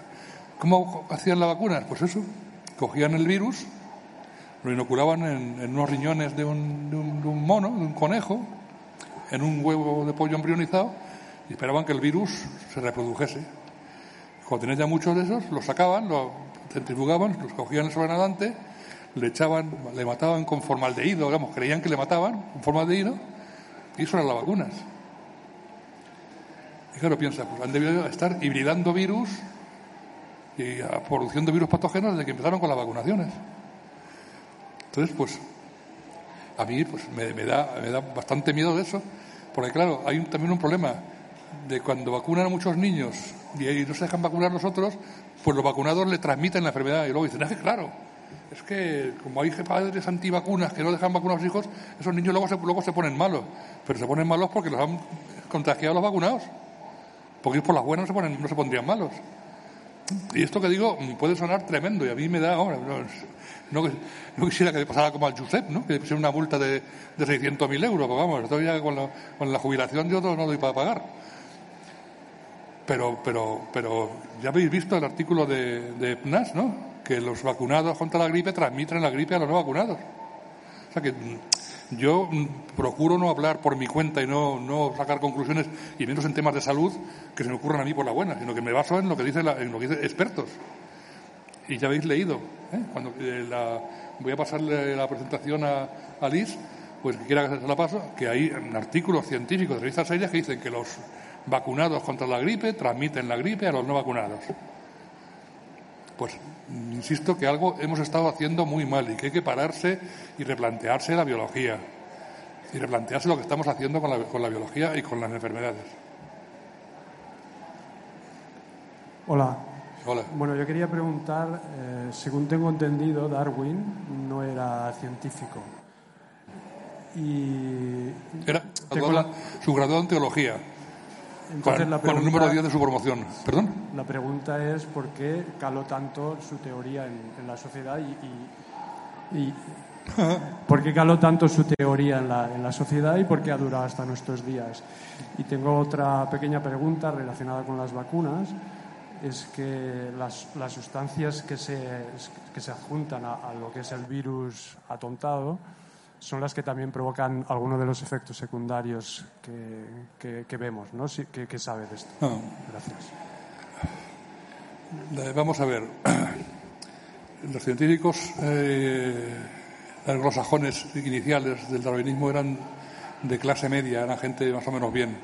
¿Cómo hacían las vacunas? Pues eso, cogían el virus, lo inoculaban en, unos riñones de un, de, un, mono, de un conejo, en un huevo de pollo embrionizado y esperaban que el virus se reprodujese. Cuando tenían ya muchos de esos, los sacaban, los centrifugaban, los cogían el sobrenadante, le echaban, le mataban con formaldehído, digamos, creían que le mataban con formaldehído y eso eran las vacunas. Y claro, piensa, pues han debido estar hibridando virus y produciendo virus patógenos desde que empezaron con las vacunaciones. Entonces, pues, a mí pues, me, da, me da bastante miedo de eso, porque claro, hay también un problema de cuando vacunan a muchos niños y, no se dejan vacunar los otros, pues los vacunados le transmiten la enfermedad y luego dicen, es que claro, es que como hay padres antivacunas que no dejan vacunar a los hijos, esos niños luego se, luego se ponen malos, pero se ponen malos porque los han contagiado los vacunados, porque por las buenas no se, ponen, no se pondrían malos. Y esto que digo puede sonar tremendo y a mí me da, ahora, no, no, quisiera que le pasara como al Josep, ¿no? que le pusiera una multa de, de 600.000 euros, pues vamos, todavía con la, con la jubilación yo no doy para pagar. Pero, pero, pero ya habéis visto el artículo de, de PNAS, ¿no? Que los vacunados contra la gripe transmiten la gripe a los no vacunados. O sea que mm, yo mm, procuro no hablar por mi cuenta y no, no sacar conclusiones, y menos en temas de salud, que se me ocurran a mí por la buena, sino que me baso en lo que, dice en lo que dicen expertos. Y ya habéis leído ¿eh? Cuando la, voy a pasarle la presentación a, a Liz, pues que quiera que se la paso, que hay artículos científicos de revistas serias que dicen que los vacunados contra la gripe transmiten la gripe a los no vacunados. Pues insisto que algo hemos estado haciendo muy mal y que hay que pararse y replantearse la biología y replantearse lo que estamos haciendo con la, con la biología y con las enfermedades. Hola. Hola. Bueno, yo quería preguntar, eh, según tengo entendido, Darwin no era científico. Y era su graduado en teología. Entonces, con, el número 10 de su promoción. ¿Perdón? La pregunta es por qué caló tanto su teoría en, la sociedad y, y, [LAUGHS] por qué caló tanto su teoría en la, en la sociedad y por qué ha durado hasta nuestros días. Y tengo otra pequeña pregunta relacionada con las vacunas. Es que las, las sustancias que se, que se adjuntan a, a lo que es el virus atontado son las que también provocan algunos de los efectos secundarios que, que, vemos, ¿no? ¿Qué, sabe de esto? Ah. Gracias. Eh, vamos a ver. [CLEARS THROAT] Los científicos eh, anglosajones iniciales del darwinismo eran de clase media, eran gente más o menos bien.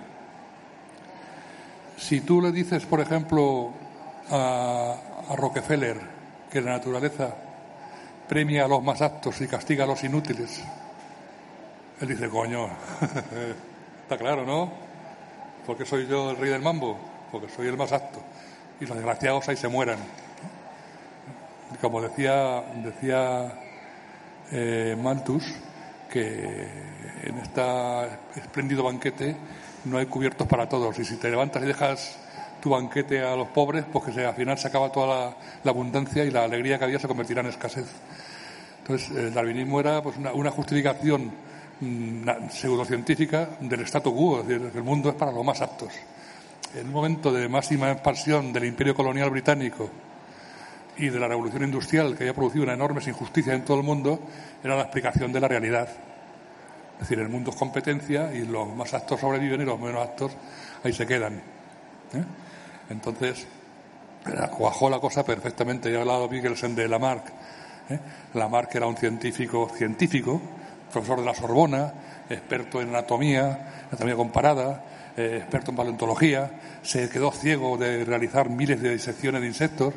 Si tú le dices, por ejemplo, a, Rockefeller que la naturaleza premia a los más aptos y castiga a los inútiles, él dice, coño, [LAUGHS] está claro, ¿no? Porque soy yo el rey del mambo, porque soy el más apto. Y los desgraciados ahí se mueran. Como decía, decía eh, Malthus, que en este espléndido banquete no hay cubiertos para todos. Y si te levantas y dejas tu banquete a los pobres, pues que al final se acaba toda la, abundancia y la alegría que había se convertirá en escasez. Entonces, el darwinismo era pues, una justificación pseudocientífica del statu quo, es decir, que el mundo es para los más aptos. En un momento de máxima expansión del imperio colonial británico y de la revolución industrial que había producido una enorme injusticia en todo el mundo, era la explicación de la realidad. Es decir, el mundo es competencia y los más aptos sobreviven y los menos aptos ahí se quedan. ¿eh? Entonces, cuajó la cosa perfectamente. Ya ha hablado Michelsen de Lamarck. ¿eh? Lamarck era un científico científico, profesor de la Sorbona, experto en anatomía, anatomía comparada, eh, experto en paleontología, se quedó ciego de realizar miles de disecciones de insectos,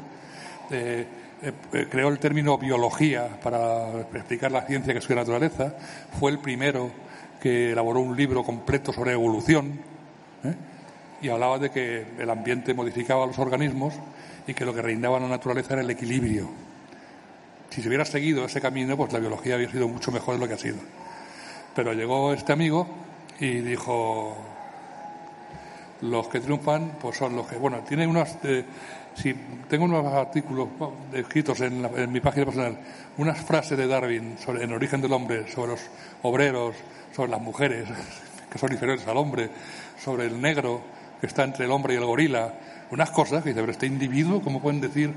eh, eh, creó el término biología para explicar la ciencia que es su naturaleza, fue el primero que elaboró un libro completo sobre evolución y hablaba de que el ambiente modificaba los organismos y que lo que reinaba en la naturaleza era el equilibrio si se hubiera seguido ese camino, pues la biología habría sido mucho mejor de lo que ha sido. Pero llegó este amigo y dijo, los que triunfan, pues son los que, bueno, tiene unos, eh, si tengo unos artículos escritos en, mi página personal, unas frases de Darwin sobre el origen del hombre, sobre los obreros, sobre las mujeres, [LAUGHS] que son diferentes al hombre, sobre el negro que está entre el hombre y el gorila, unas cosas que dice, pero este individuo, ¿cómo pueden decir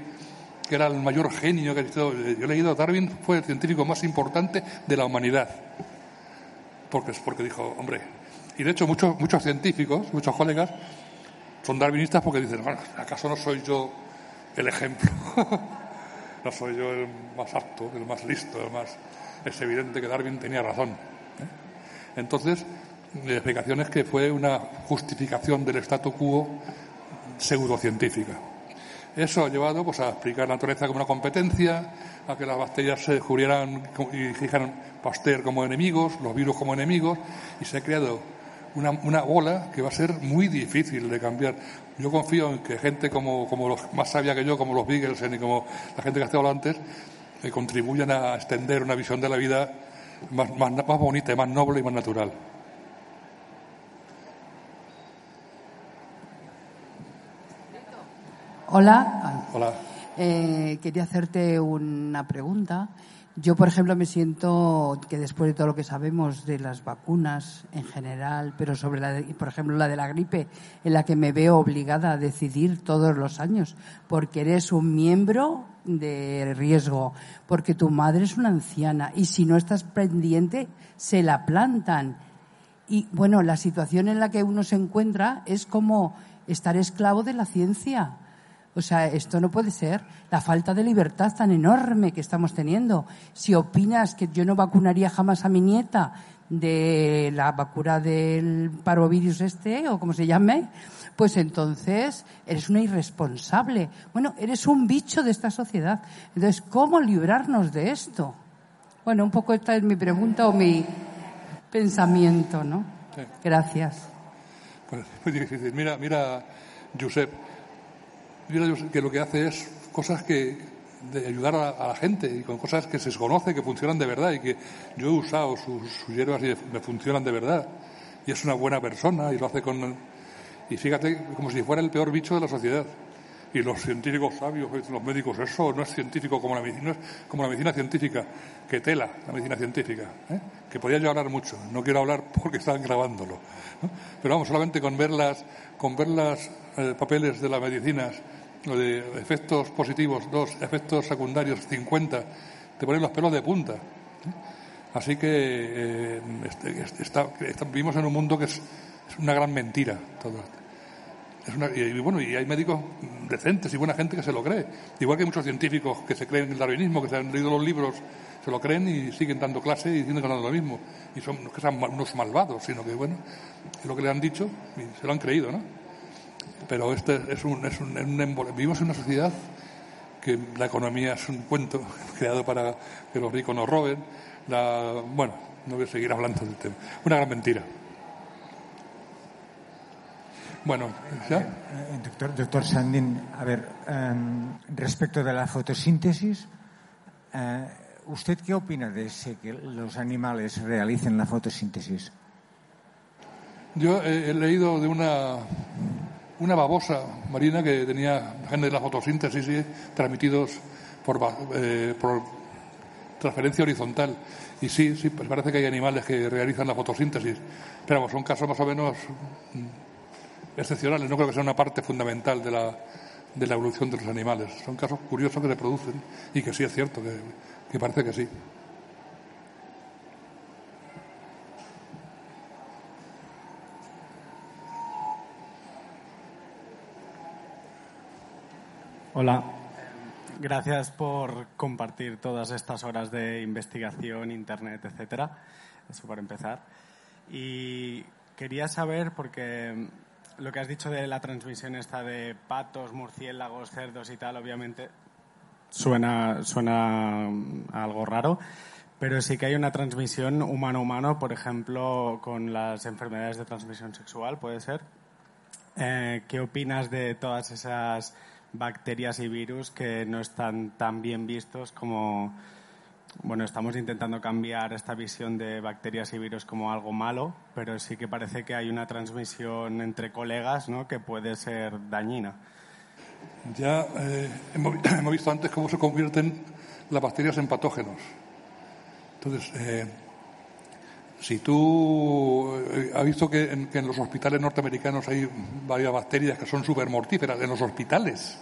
que era el mayor genio que ha existido. Yo he leído Darwin, fue el científico más importante de la humanidad. Porque, porque dijo, hombre, y de hecho muchos, muchos científicos, muchos colegas, son darwinistas porque dicen, bueno, ¿acaso no soy yo el ejemplo? [LAUGHS] no soy yo el más apto, el más listo, el más... Es evidente que Darwin tenía razón. ¿eh? Entonces, la explicación es que fue una justificación del statu quo pseudocientífica. Eso ha llevado pues, a explicar la naturaleza como una competencia, a que las bacterias se descubrieran y dijeran Pasteur como enemigos, los virus como enemigos, y se ha creado una, una bola que va a ser muy difícil de cambiar. Yo confío en que gente como, como los más sabia que yo, como los Beagles y como la gente que ha estado antes, eh, contribuyan a extender una visión de la vida más, más, más bonita, más noble y más natural. Hola. Hola. Eh, quería hacerte una pregunta. Yo, por ejemplo, me siento que después de todo lo que sabemos de las vacunas en general, pero sobre, la por ejemplo, la de la gripe, en la que me veo obligada a decidir todos los años, porque eres un miembro de riesgo, porque tu madre es una anciana y si no estás pendiente, se la plantan. Y bueno, la situación en la que uno se encuentra es como estar esclavo de la ciencia O sea, esto no puede ser. La falta de libertad tan enorme que estamos teniendo. Si opinas que yo no vacunaría jamás a mi nieta de la vacuna del parovirus este, o como se llame, pues entonces eres una irresponsable. Bueno, eres un bicho de esta sociedad. Entonces, ¿cómo librarnos de esto? Bueno, un poco esta es mi pregunta o mi pensamiento, ¿no? Gracias. Pues muy [LAUGHS] difícil. Mira, mira, Josep, que lo que hace es cosas que de ayudar a, la gente y con cosas que se conoce que funcionan de verdad y que yo he usado sus, hierbas y me funcionan de verdad. Y es una buena persona y lo hace con y fíjate como si fuera el peor bicho de la sociedad. Y los científicos sabios los médicos eso no es científico como la medicina es como la medicina científica que tela la medicina científica ¿eh? que podía yo hablar mucho no quiero hablar porque están grabándolo pero vamos solamente con ver las con ver los eh, papeles de las medicinas de efectos positivos, dos, efectos secundarios, 50, te ponen los pelos de punta. Así que eh, este, vivimos en un mundo que es, una gran mentira. Todo. y, bueno, y hay médicos decentes y buena gente que se lo cree. Igual que muchos científicos que se creen el darwinismo, que se han leído los libros, se lo creen y siguen dando clase y diciendo que no es lo mismo. Y son que sean unos malvados, sino que, bueno, es lo que le han dicho y se lo han creído, ¿no? Pero este es un, es un, vivimos en una sociedad que la economía es un cuento [LAUGHS] creado para que los ricos nos roben. La, bueno, no voy a seguir hablando del tema. Una gran mentira. Bueno, ¿ya? Eh, eh, doctor, doctor Sandin, a ver, em, respecto de la fotosíntesis, eh, ¿usted qué opina de ese que los animales realicen la fotosíntesis? Yo he leído de una una babosa marina que tenía genes de la fotosíntesis transmitidos por, eh, por transferencia horizontal. Y sí, sí, pues parece que hay animales que realizan la fotosíntesis, pero son casos más o menos mm, excepcionales. No creo que sea una parte fundamental de la, de la evolución de los animales. Son casos curiosos que se producen y que sí es cierto, que parece que sí. Hola. Gracias por compartir todas estas horas de investigación, internet, etcétera. Eso para empezar. Y quería saber, porque lo que has dicho de la transmisión esta de patos, murciélagos, cerdos y tal, obviamente suena, suena algo raro, pero sí que hay una transmisión humano-humano, por ejemplo, con las enfermedades de transmisión sexual, ¿puede ser? Eh, ¿Qué opinas de todas esas bacterias y virus que no están tan bien vistos como, bueno, estamos intentando cambiar esta visión de bacterias y virus como algo malo, pero sí que parece que hay una transmisión entre colegas ¿no? que puede ser dañina. Ya eh, hemos, [COUGHS] visto antes cómo se convierten las bacterias en patógenos. Entonces, eh, si tú eh, has visto que en, que en, los hospitales norteamericanos hay varias bacterias que son súper mortíferas, en los hospitales.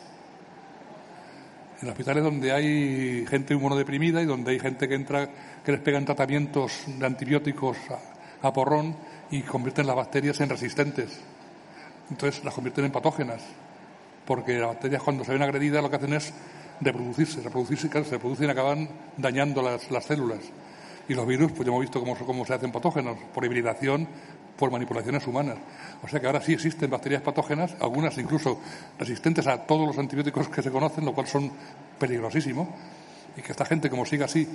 En los hospitales donde hay gente inmunodeprimida y donde hay gente que entra, que les pegan tratamientos de antibióticos a, porrón y convierten las bacterias en resistentes. Entonces las convierten en patógenas. Porque las bacterias cuando se ven agredidas lo que hacen es reproducirse, reproducirse, se reproducen y acaban dañando las células. Y los virus, pues ya hemos visto cómo, se hacen patógenos, por hibridación, por manipulaciones humanas. O sea que ahora sí existen bacterias patógenas, algunas incluso resistentes a todos los antibióticos que se conocen, lo cual son peligrosísimos. Y que esta gente, como siga así,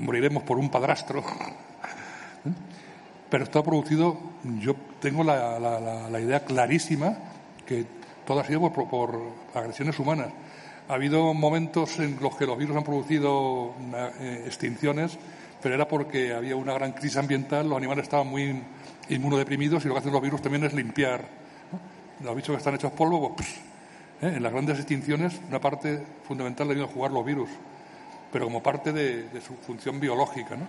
moriremos por un padrastro. Pero esto ha producido, yo tengo la, la, idea clarísima que todo ha sido por, por, agresiones humanas. Ha habido momentos en los que los virus han producido eh, extinciones pero era porque había una gran crisis ambiental, los animales estaban muy inmunodeprimidos y lo que hacen los virus también es limpiar. Los bichos que están hechos polvo, pues, ¿eh? en las grandes extinciones una parte fundamental venido a jugar los virus, pero como parte de, su función biológica. ¿no?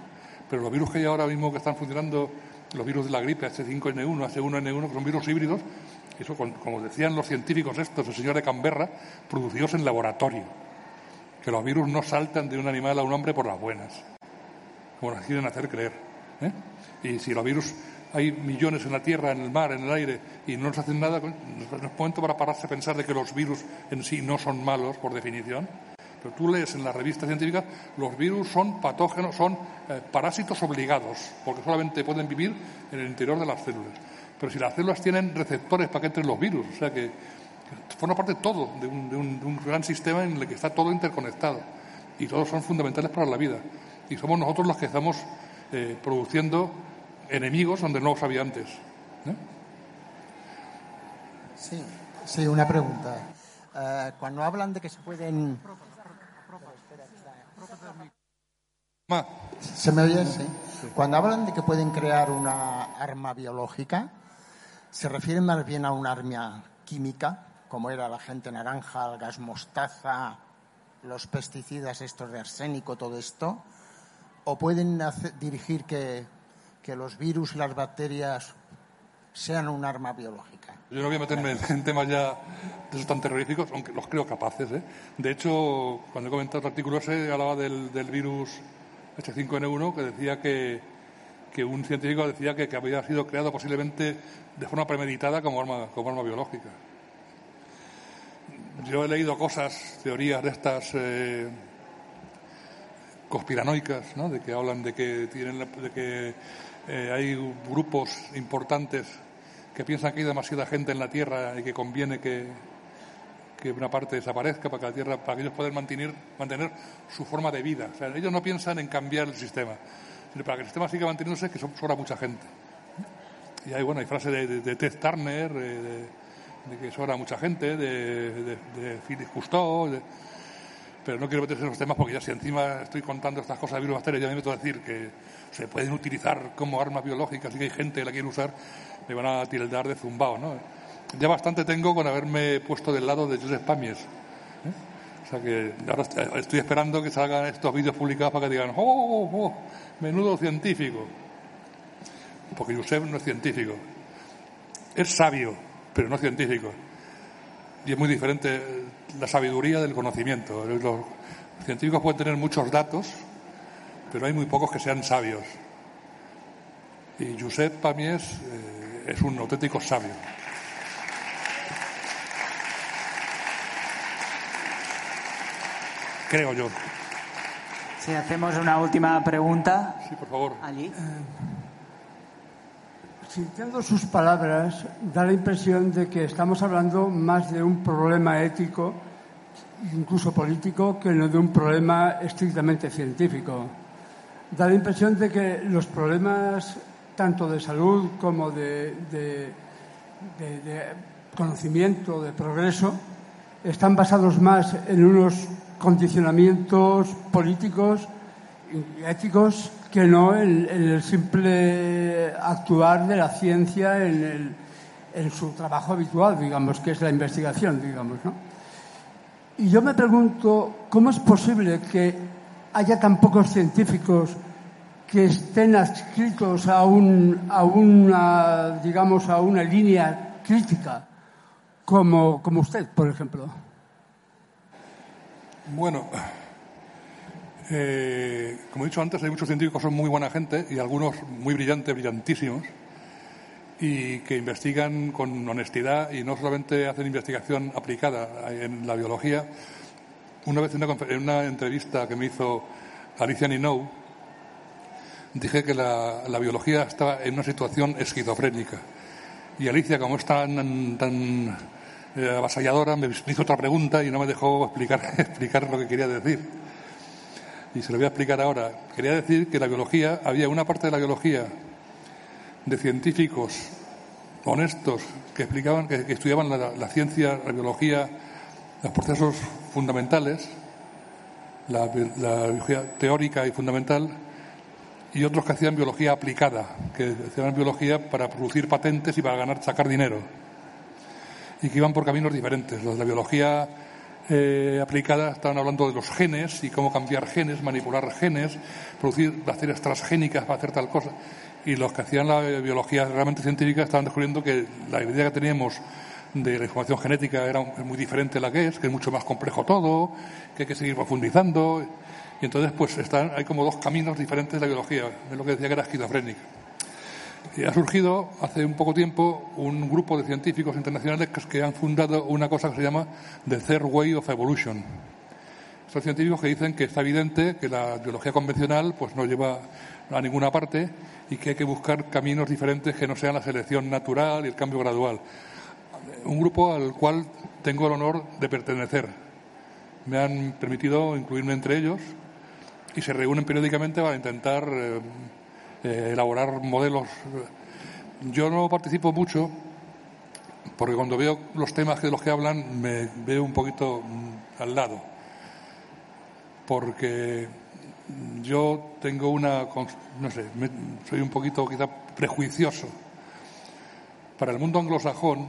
Pero los virus que hay ahora mismo que están funcionando, los virus de la gripe, H5N1, H1N1, que son virus híbridos, eso, como decían los científicos estos, el señor de Canberra, producidos en laboratorio. Que los virus no saltan de un animal a un hombre por las buenas como nos quieren hacer creer. ¿eh? Y si los virus hay millones en la tierra, en el mar, en el aire, y no nos hacen nada, no es momento para pararse a pensar de que los virus en sí no son malos, por definición. Pero tú lees en las revistas científicas, los virus son patógenos, son eh, parásitos obligados, porque solamente pueden vivir en el interior de las células. Pero si las células tienen receptores para que entren los virus, o sea que, forma parte todo de un, de un gran sistema en el que está todo interconectado y todos son fundamentales para la vida. Y somos nosotros los que estamos eh, produciendo enemigos donde no los había antes. Sí, sí, una pregunta. Eh, cuando hablan de que se pueden. ¿Se me oye? Sí. Cuando hablan de que pueden crear una arma biológica, ¿se refieren más bien a una arma química, como era la gente naranja, el gas mostaza, los pesticidas estos de arsénico, todo esto? ¿O pueden dirigir que, que los virus y las bacterias sean un arma biológica? Yo no voy a meterme en temas ya de esos tan terroríficos, aunque los creo capaces. ¿eh? De hecho, cuando he comentado el artículo se hablaba del, virus H5N1, que decía que, que un científico decía que, que, había sido creado posiblemente de forma premeditada como arma, como arma biológica. Yo he leído cosas, teorías de estas eh, conspiranoicas, ¿no? de que hablan de que, tienen, de que eh, hay grupos importantes que piensan que hay demasiada gente en la Tierra y que conviene que, que una parte desaparezca para que la Tierra, para que ellos puedan mantener, mantener su forma de vida. O sea, ellos no piensan en cambiar el sistema, sino para que el sistema siga manteniéndose que sobra mucha gente. Y hay, bueno, hay frases de, de, Ted Turner, eh, de, de que sobra mucha gente, de, de, de Philip Cousteau, pero no quiero meterse en los temas porque ya si encima estoy contando estas cosas de virus bacterias, ya me meto a decir que se pueden utilizar como armas biológicas y que hay gente que la quiere usar, me van a tildar de zumbao, ¿no? Ya bastante tengo con haberme puesto del lado de Joseph Pamies. ¿eh? O sea que ahora estoy esperando que salgan estos vídeos publicados para que digan, oh, oh, oh, oh menudo científico. Porque Joseph no es científico. Es sabio, pero no científico. Y es muy diferente la sabiduría del conocimiento. Los científicos pueden tener muchos datos, pero hay muy pocos que sean sabios. Y Josep Pamies eh, es un auténtico sabio. Creo yo. Si hacemos una última pregunta. Sí, por favor. Allí. Eh, Sintiendo sus palabras, da la impresión de que estamos hablando más de un problema ético, incluso político, que no de un problema estrictamente científico. Da la impresión de que los problemas tanto de salud como de, de, conocimiento, de progreso, están basados más en unos condicionamientos políticos y éticos que no en, el simple actuar de la ciencia en, su trabajo habitual, digamos, que es la investigación, digamos, ¿no? Y yo me pregunto, ¿cómo es posible que haya tan pocos científicos que estén adscritos a, un, a una, digamos, a una línea crítica como, como usted, por ejemplo? Bueno, eh, como he dicho antes, hay muchos científicos que son muy buena gente y algunos muy brillantes, brillantísimos, y que investigan con honestidad y no solamente hacen investigación aplicada en la biología. Una vez en una, entrevista que me hizo Alicia Ninou, dije que la, biología estaba en una situación esquizofrénica. Y Alicia, como es tan, tan eh, avasalladora, me hizo otra pregunta y no me dejó explicar [LAUGHS] lo que quería decir y se lo voy a explicar ahora. Quería decir que la biología, había una parte de la biología de científicos honestos que explicaban, que, estudiaban la, ciencia, la biología, los procesos fundamentales, la, biología teórica y fundamental, y otros que hacían biología aplicada, que hacían biología para producir patentes y para ganar, sacar dinero, y que iban por caminos diferentes. Los de la biología eh, aplicada estaban hablando de los genes y cómo cambiar genes, manipular genes, producir bacterias transgénicas para hacer tal cosa. Y los que hacían la biología realmente científica estaban descubriendo que la idea que teníamos de la información genética era muy diferente a la que es, que es mucho más complejo todo, que hay que seguir profundizando. Y entonces, pues están, hay como dos caminos diferentes de la biología. Es lo que decía que era esquizofrénica. Y ha surgido hace un poco tiempo un grupo de científicos internacionales que han fundado una cosa que se llama The Third Way of Evolution. Son científicos que dicen que está evidente que la biología convencional pues no lleva a ninguna parte y que hay que buscar caminos diferentes que no sean la selección natural y el cambio gradual. Un grupo al cual tengo el honor de pertenecer. Me han permitido incluirme entre ellos y se reúnen periódicamente para intentar eh, eh, elaborar modelos. Yo no participo mucho porque cuando veo los temas de los que hablan me veo un poquito mm, al lado. Porque yo tengo una, no sé, soy un poquito quizá prejuicioso. Para el mundo anglosajón,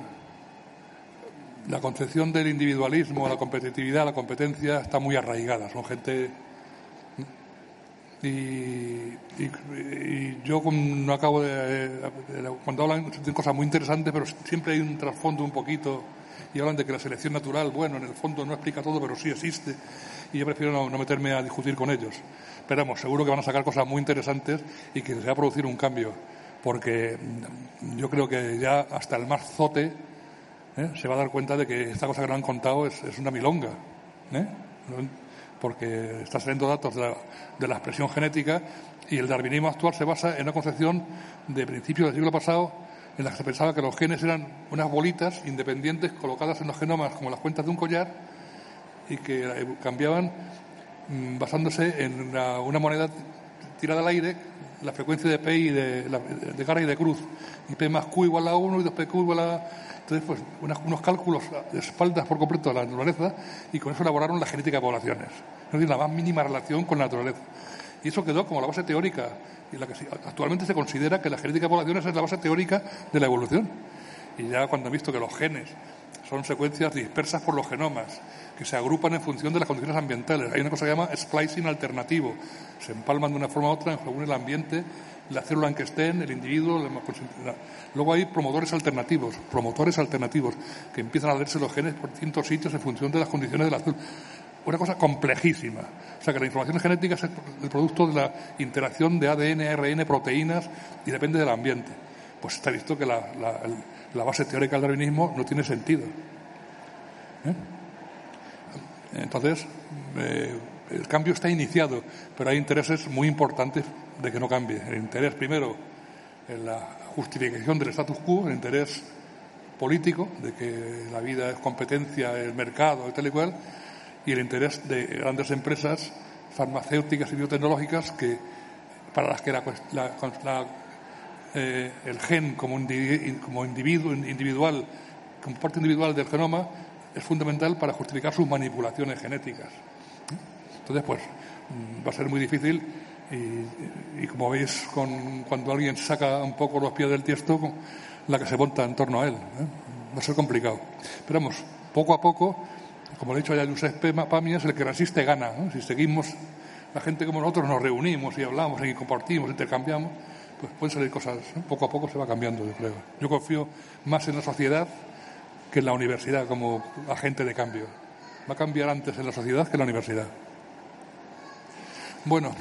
la concepción del individualismo, la competitividad, la competencia está muy arraigada. Son gente y, yo no acabo de, Cuando hablan de cosas muy interesantes, pero siempre hay un trasfondo un poquito. Y hablan de que la selección natural, bueno, en el fondo no explica todo, pero sí existe. Y yo prefiero no, meterme a discutir con ellos. Pero vamos, seguro que van a sacar cosas muy interesantes y que se va a producir un cambio. Porque yo creo que ya hasta el más zote ¿eh? se va a dar cuenta de que esta cosa que nos han contado es, es una milonga. ¿eh? Porque está saliendo datos de la, expresión genética y el darwinismo actual se basa en una concepción de principios del siglo pasado en la que se pensaba que los genes eran unas bolitas independientes colocadas en los genomas como las cuentas de un collar y que cambiaban mm, basándose en una, moneda tirada al aire, la frecuencia de P y de, de, cara y de cruz, y P más Q igual a 1 y 2PQ igual a entonces, pues unos cálculos espaldas por completo de la naturaleza y con eso elaboraron la genética de poblaciones. Es decir, la más mínima relación con la naturaleza. Y eso quedó como la base teórica y la que actualmente se considera que la genética de poblaciones es la base teórica de la evolución. Y ya cuando han visto que los genes son secuencias dispersas por los genomas, que se agrupan en función de las condiciones ambientales. Hay una cosa que se llama splicing alternativo. Se empalman de una forma u otra según el ambiente la célula en que estén, el individuo. Luego hay promotores alternativos, promotores alternativos, que empiezan a leerse los genes por distintos sitios en función de las condiciones de la célula. Una cosa complejísima. O sea que la información genética es el producto de la interacción de ADN, ARN, proteínas y depende del ambiente. Pues está visto que la, base teórica del darwinismo no tiene sentido. ¿Eh? Entonces, eh, el cambio está iniciado, pero hay intereses muy importantes de que no cambie. El interés, primero, en la justificación del status quo, el interés político, de que la vida es competencia, el mercado tal y cual, y el interés de grandes empresas farmacéuticas y biotecnológicas que, para las que eh, el gen como, como individuo, individual, como parte individual del genoma, es fundamental para justificar sus manipulaciones genéticas. Entonces, pues, mm, va a ser muy difícil y, como veis, con, cuando alguien saca un poco los pies del tiesto, la que se monta en torno a él. ¿eh? Va a ser complicado. Pero vamos, poco a poco, como le he dicho ya Josep Pamias, el que resiste gana. Si seguimos, la gente como nosotros nos reunimos y hablamos y compartimos, intercambiamos, pues pueden salir cosas. ¿eh? Poco a poco se va cambiando, yo creo. Yo confío más en la sociedad que en la universidad como agente de cambio. Va a cambiar antes en la sociedad que en la universidad. Bueno,